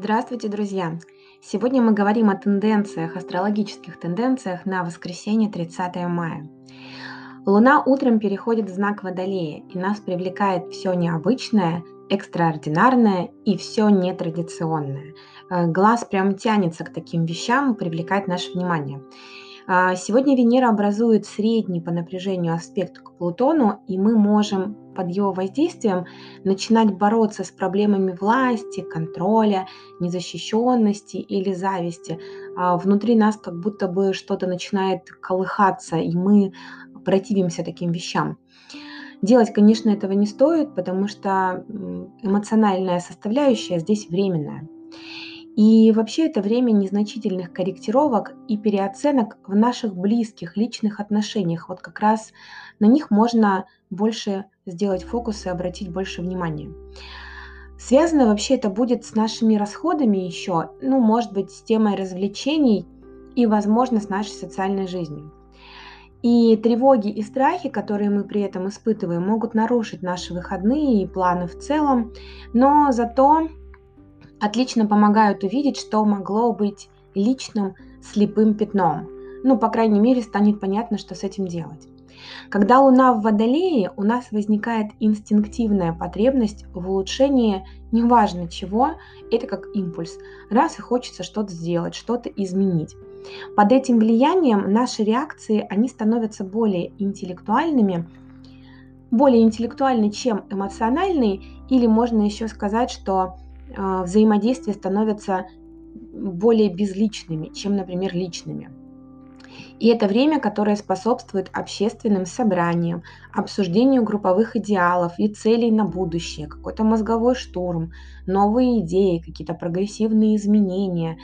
Здравствуйте, друзья! Сегодня мы говорим о тенденциях, астрологических тенденциях на воскресенье 30 мая. Луна утром переходит в знак Водолея, и нас привлекает все необычное, экстраординарное и все нетрадиционное. Э, глаз прям тянется к таким вещам, привлекает наше внимание. А, сегодня Венера образует средний по напряжению аспект к Плутону, и мы можем под его воздействием начинать бороться с проблемами власти, контроля, незащищенности или зависти. А внутри нас как будто бы что-то начинает колыхаться, и мы противимся таким вещам. Делать, конечно, этого не стоит, потому что эмоциональная составляющая здесь временная. И вообще это время незначительных корректировок и переоценок в наших близких личных отношениях. Вот как раз на них можно больше сделать фокус и обратить больше внимания. Связано вообще это будет с нашими расходами еще, ну, может быть, с темой развлечений и, возможно, с нашей социальной жизнью. И тревоги и страхи, которые мы при этом испытываем, могут нарушить наши выходные и планы в целом, но зато отлично помогают увидеть, что могло быть личным слепым пятном. Ну, по крайней мере, станет понятно, что с этим делать. Когда Луна в Водолее, у нас возникает инстинктивная потребность в улучшении неважно чего, это как импульс. Раз и хочется что-то сделать, что-то изменить. Под этим влиянием наши реакции, они становятся более интеллектуальными, более интеллектуальны, чем эмоциональные, или можно еще сказать, что взаимодействия становятся более безличными, чем, например, личными. И это время, которое способствует общественным собраниям, обсуждению групповых идеалов и целей на будущее, какой-то мозговой штурм, новые идеи, какие-то прогрессивные изменения,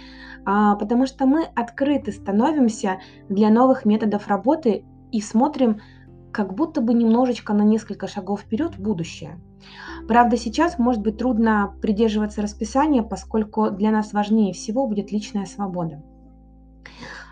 а, потому что мы открыты становимся для новых методов работы и смотрим как будто бы немножечко на несколько шагов вперед в будущее. Правда, сейчас может быть трудно придерживаться расписания, поскольку для нас важнее всего будет личная свобода.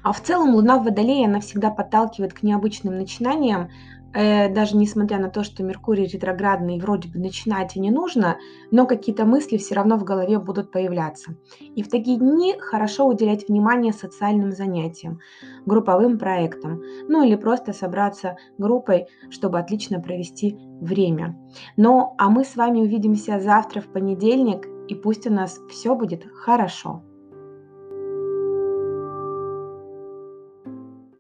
А в целом Луна в Водолее, она всегда подталкивает к необычным начинаниям, даже несмотря на то, что Меркурий ретроградный, вроде бы начинать и не нужно, но какие-то мысли все равно в голове будут появляться. И в такие дни хорошо уделять внимание социальным занятиям, групповым проектам, ну или просто собраться группой, чтобы отлично провести время. Ну, а мы с вами увидимся завтра в понедельник, и пусть у нас все будет хорошо.